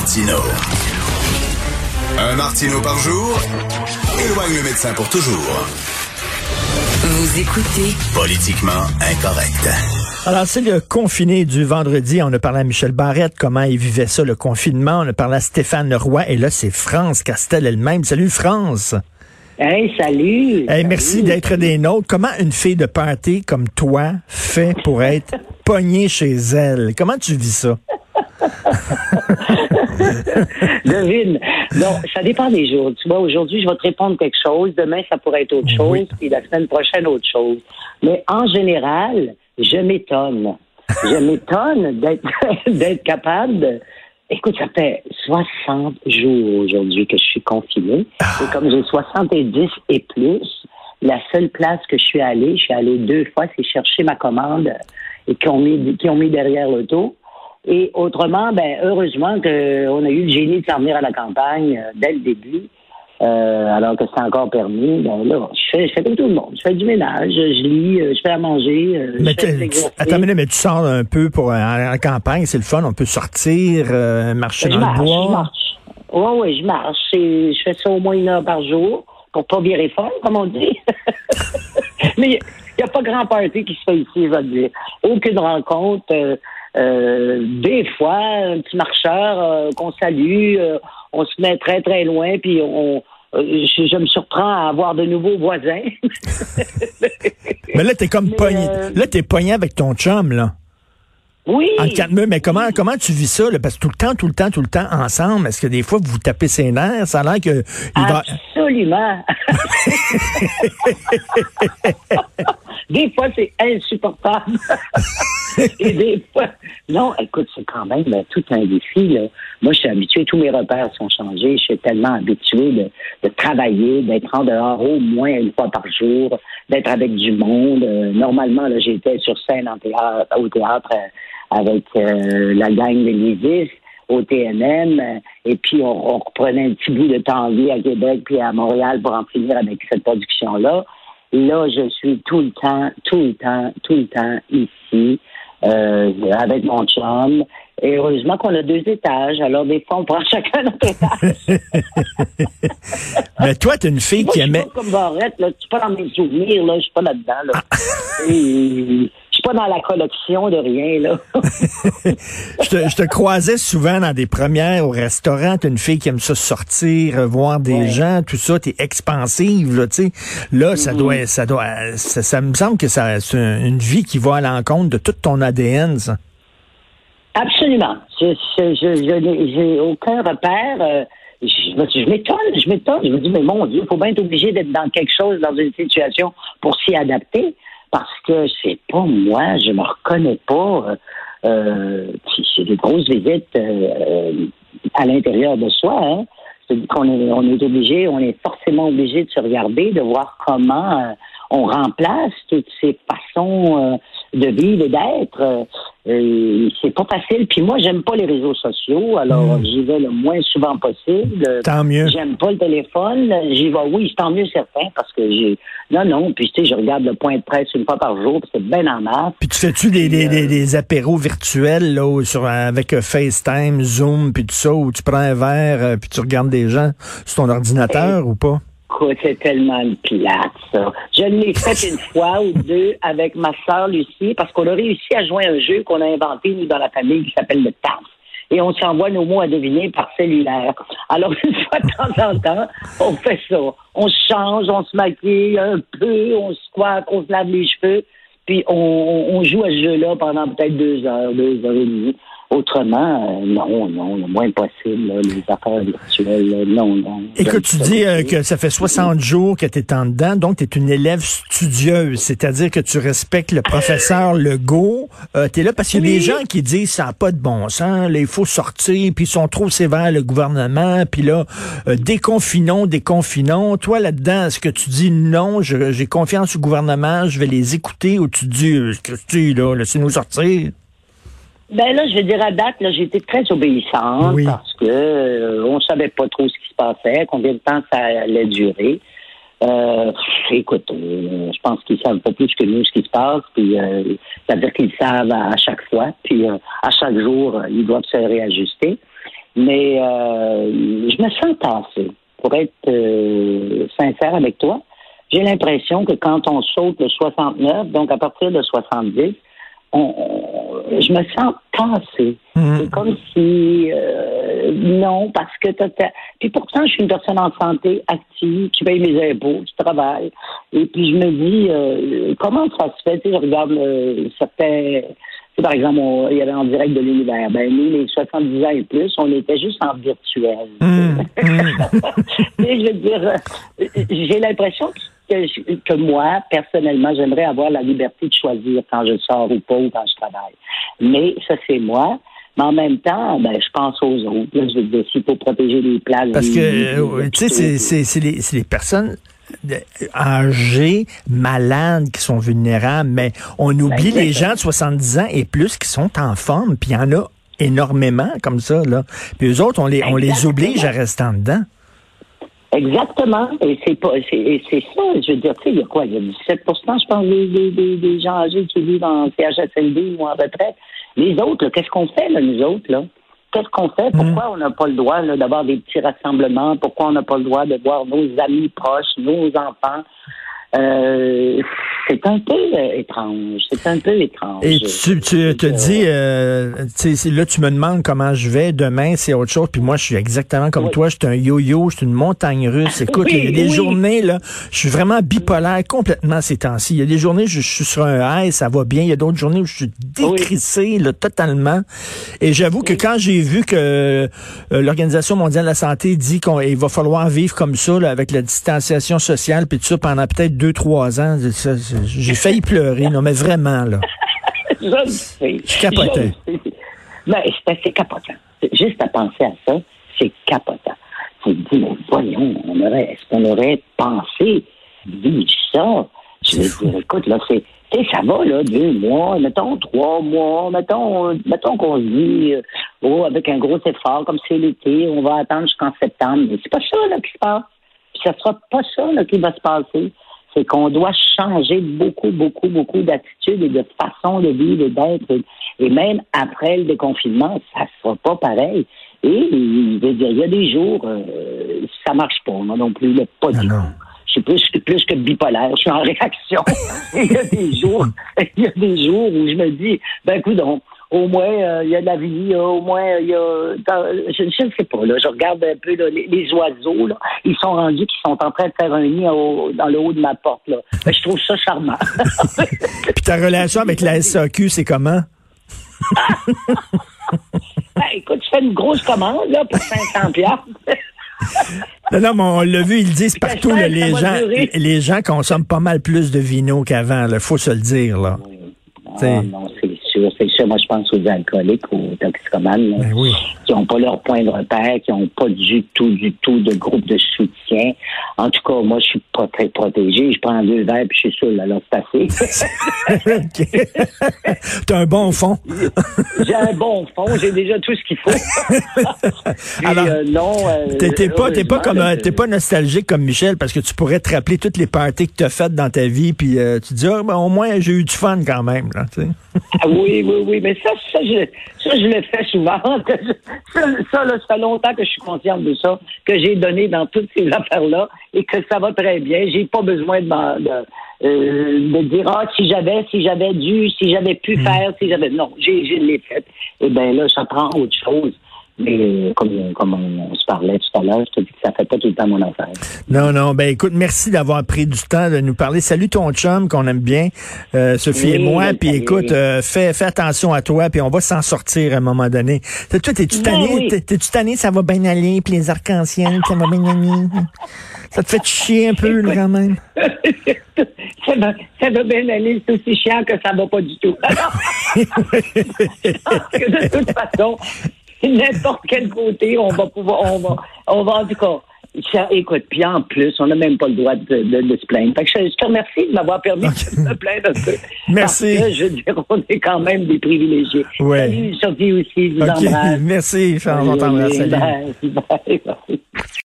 Martino. Un Martino par jour éloigne le médecin pour toujours. Vous écoutez Politiquement incorrect. Alors, c'est le confiné du vendredi. On a parlé à Michel Barrette, comment il vivait ça, le confinement. On a parlé à Stéphane Roy. Et là, c'est France Castel elle-même. Salut, France. Hey, salut. Hey, merci d'être des nôtres. Comment une fille de party comme toi fait pour être pognée chez elle? Comment tu vis ça? Devine. Non, ça dépend des jours. Tu vois, aujourd'hui, je vais te répondre quelque chose. Demain, ça pourrait être autre chose. Oui. Puis la semaine prochaine, autre chose. Mais en général, je m'étonne. Je m'étonne d'être, capable de... Écoute, ça fait 60 jours aujourd'hui que je suis confiné. Et comme j'ai 70 et plus, la seule place que je suis allée, je suis allée deux fois, c'est chercher ma commande et qui ont mis, qui ont mis derrière l'auto. Et autrement, ben heureusement qu'on a eu le génie de s'en venir à la campagne euh, dès le début, euh, alors que c'est encore permis. Ben là, je fais, je fais comme tout le monde. Je fais du ménage, je lis, euh, je fais à manger. euh, Mais je fais tu- attends minute, mais tu sors un peu pour euh, en, en campagne, c'est le fun, on peut sortir, euh, marcher Ben, dans je marche, le je bois. marche. Oui, oui, je marche. Et je fais ça au moins une heure par jour pour pas virer folle, comme on dit. Mais il n'y a pas grand party qui se fait ici, je vais te dire. Aucune rencontre. euh, euh, des fois, un petit marcheur euh, qu'on salue, euh, on se met très, très loin, puis on, je, je me surprends à avoir de nouveaux voisins. Mais là, t'es comme pogné. Là, t'es pogné avec ton chum, là. oui. En quatre mais comment, comment tu vis ça, là? Parce que tout le temps, tout le temps, tout le temps ensemble, est-ce que des fois vous vous tapez ses nerfs? Ça a l'air que il va. Absolument. des fois, c'est insupportable. Et des fois, non, écoute, c'est quand même euh, tout un défi. Là. Moi, je suis habitué, tous mes repères sont changés. Je suis tellement habitué de, travailler, d'être en dehors au moins une fois par jour, d'être avec du monde. Euh, normalement, là, j'étais sur scène en théâtre, au théâtre euh, avec la gang de l'ISIS au TNM, et puis on, reprenait un petit bout de temps vie à Québec puis à Montréal pour en finir avec cette production-là. Là, je suis tout le temps, tout le temps, tout le temps ici avec mon chum. Et heureusement qu'on a deux étages. Alors, des fois, on prend chacun notre étage. Mais toi, t'es une fille Moi, qui je suis aimait. pas comme Barrette, là. Je suis pas dans mes souvenirs, là. Je suis pas là-dedans, là. Et suis pas dans la collection de rien, là. Je te, je te croisais souvent dans des premières au restaurant. T'es une fille qui aime ça sortir, euh, voir des Ouais. gens, tout ça. T'es expansive, là, tu sais. Là, Mm-hmm. ça doit, ça doit, ça, ça me semble que ça, c'est un- une vie qui va à l'encontre de tout ton ADN, ça. Absolument. Je, je, je, j'ai aucun repère. euh, je m'étonne, je m'étonne. Je me dis, mais mon Dieu, il faut bien être obligé d'être dans quelque chose, dans une situation pour s'y adapter, parce que c'est pas moi, je me reconnais pas. euh, euh, c'est des grosses visites euh, euh, à l'intérieur de soi. Hein. C'est-à-dire qu'on est, on est obligé, on est forcément obligé de se regarder, de voir comment euh, on remplace toutes ces façons euh, de vivre et d'être. Euh, c'est pas facile. Puis moi, j'aime pas les réseaux sociaux, alors Mm. j'y vais le moins souvent possible. Tant mieux. J'aime pas le téléphone. J'y vais, oui, c'est tant mieux certain, parce que j'ai. Non, non, puis tu sais, je regarde le point de presse une fois par jour, c'est bien en masse. Puis tu fais-tu des, des, euh, des, des apéros virtuels là, sur, avec euh, FaceTime, Zoom, puis tout ça, où tu prends un verre, euh, puis tu regardes des gens sur ton ordinateur ou pas? Écoute, c'est tellement plate, ça. Je l'ai fait une fois ou deux avec ma sœur Lucie, parce qu'on a réussi à jouer un jeu qu'on a inventé, nous, dans la famille, qui s'appelle le TAF. Et on s'envoie nos mots à deviner par cellulaire. Alors, une fois de temps en temps, on fait ça. On se change, on se maquille un peu, on se squatte, on se lave les cheveux, puis on joue à ce jeu-là pendant peut-être deux heures, deux heures et demie. Autrement, euh, non, non, le moins possible, là, les affaires virtuelles, là, non, non. Écoute, tu dis euh, que ça fait 60 jours que tu es en dedans, donc tu es une élève studieuse, c'est-à-dire que tu respectes le professeur Legault. Euh, tu es là parce qu'il y a Oui. des gens qui disent ça n'a pas de bon sens, là, il faut sortir, puis ils sont trop sévères, le gouvernement, puis là, euh, déconfinons, déconfinons. Toi, là-dedans, est-ce que tu dis non, j'ai confiance au gouvernement, je vais les écouter, ou tu dis, euh, Christy, là, laissez-nous sortir? Ben là, je vais dire à date, là, j'ai été très obéissante Oui. parce que euh, on savait pas trop ce qui se passait, combien de temps ça allait durer. Euh, écoute, euh, je pense qu'ils savent pas plus que nous ce qui se passe, puis euh, ça veut dire qu'ils savent à, à chaque fois, puis euh, à chaque jour, euh, ils doivent se réajuster. Mais euh, je me sens tassée. Pour être euh, sincère avec toi, j'ai l'impression que quand on saute le 69, donc à partir de 70, on, je me sens tassée. Mhm. C'est comme si euh, non, parce que t'as, t'as- puis pourtant je suis une personne en santé active, qui paye mes impôts, qui travaille, et puis je me dis euh, comment ça se fait? Tu sais, je regarde euh, certains. tu sais, par exemple, on- il y avait en direct de l'univers. Ben nous, les 70 ans et plus, on était juste en virtuel. Hum. Mais je veux dire, euh, j'ai l'impression que, je- que moi, personnellement, j'aimerais avoir la liberté de choisir quand je sors ou pas ou quand je travaille. Mais ça, c'est moi. Mais en même temps, ben, je pense aux autres. Là, je veux dire, s'il faut protéger les places. Parce que, euh, tu sais, c'est- les, les personnes âgées, malades, qui sont vulnérables, mais on oublie les gens de 70 ans et plus qui sont en forme, puis il y en a énormément comme ça, là. Puis eux autres, on les, on les Exactement. oblige à rester en dedans. Exactement. Et c'est pas, c'est, c'est ça. Je veux dire, tu sais, il y a quoi? Il y a 17% je pense, des, des, des, gens âgés qui vivent en CHSLD ou en retraite. Les autres, là, qu'est-ce qu'on fait, là, nous autres, là? Qu'est-ce qu'on fait? Pourquoi on n'a pas le droit là, d'avoir des petits rassemblements? Pourquoi on n'a pas le droit de voir nos amis proches, nos enfants? Euh, c'est un peu euh, étrange. C'est un peu étrange. Et tu, tu te Euh, dis, euh, là, tu me demandes comment je vais. Demain, c'est autre chose. Puis moi, je suis exactement comme Oui. toi. Je suis un yo-yo, je suis une montagne russe. Écoute, Oui, il y a des oui. journées, là, je suis vraiment bipolaire complètement ces temps-ci. Il y a des journées où je, je suis sur un high, ça va bien. Il y a d'autres journées où je suis décrissé, là, totalement. Et j'avoue que quand j'ai vu que euh, l'Organisation mondiale de la santé dit qu'il va falloir vivre comme ça, là, avec la distanciation sociale, puis tout ça, pendant peut-être deux, trois ans, j'ai failli pleurer. Non, mais vraiment, là. Je le sais. Je capotais. Je le sais. Mais c'est capotant. Juste à penser à ça, c'est capotant. Tu te dis, mais voyons, on aurait, est-ce qu'on aurait pensé vivre ça? Je veux dire, écoute, là, c'est, tu sais, ça va, là, deux mois, mettons trois mois, mettons, mettons qu'on se dit, euh, oh, avec un gros effort, comme c'est l'été, on va attendre jusqu'en septembre. Mais c'est pas ça, là, qui se passe. Puis ça sera pas ça, là, qui va se passer c'est qu'on doit changer beaucoup, beaucoup, beaucoup d'attitudes et de façon de vivre et d'être. Et même après le déconfinement, ça ne sera pas pareil. Et je veux dire, il y a des jours, euh, ça marche pas, moi non plus, là, pas Ah du non. tout. Je suis plus, que- plus que bipolaire, je suis en réaction. Il y a des jours, il y a des jours où je me dis, ben écoute, au moins euh, il y a de la vie, au moins il y a, je ne sais pas là, je regarde un peu là, les, les oiseaux là, ils sont rendus qui sont en train de faire un nid au- dans le haut de ma porte là. Ben, je trouve ça charmant. Puis ta relation avec la SAQ, c'est comment? ben, écoute, je fais une grosse commande là pour 500 piastres. Non, non, mais on l'a vu, ils disent partout, là, les gens, les gens consomment pas mal plus de vino qu'avant, il faut se le dire, là. Ah, non, c'est sûr, c'est. Moi, je pense aux alcooliques, aux toxicomanes, là, Ben oui. qui n'ont pas leur point de repère, qui n'ont pas du tout, du tout de groupe de soutien. En tout cas, moi, je suis pas très protégé. Je prends deux verres puis je suis sûr, alors c'est assez. T'as un bon fond. j'ai un bon fond, j'ai déjà tout ce qu'il faut. Puis, Alors, euh, non. euh, T'es pas, t'es pas comme, euh, pas nostalgique comme Michel parce que tu pourrais te rappeler toutes les parties que t'as faites dans ta vie puis euh, tu te dis, ah, ben, au moins, j'ai eu du fun quand même, là. Ah oui, oui, oui, mais ça, ça, je, ça, je le fais souvent. Ça, ça, là, ça fait longtemps que je suis consciente de ça, que j'ai donné dans toutes ces affaires-là et que ça va très bien. J'ai pas besoin de, de, euh, de dire, ah, si j'avais, si j'avais dû, si j'avais pu faire, si j'avais. Non, j'ai, j'ai l'ai fait. Et bien là, ça prend autre chose. Mais comme, comme on, on se parlait tout à l'heure, je te dis que ça fait pas tout le temps mon affaire. Non, non, ben écoute, merci d'avoir pris du temps de nous parler. Salut ton chum qu'on aime bien, euh, Sophie Oui, et moi. ben, Puis écoute, euh, fais, fais attention à toi, puis on va s'en sortir à un moment donné. T'es- Toi, t'es-tu Ben tanné? T'es-tu tanné? Ça va bien aller, puis les arcs-en-ciel, ça va bien aller. Ça te fait chier un peu, là, quand même? ça, va, ça va bien aller, c'est aussi chiant que ça va pas du tout. Alors, parce que de toute façon, n'importe quel côté, on va pouvoir, on va, on va en tout cas. Ça, écoute, puis en plus, on n'a même pas le droit de, de- de se plaindre. Fait que je, je te remercie de m'avoir permis de me plaindre un peu. Merci. Parce que, je veux dire, on est quand même des privilégiés. Ouais. Salut, Sophie aussi, je vous OK, embrasse. merci, on t'embrasse.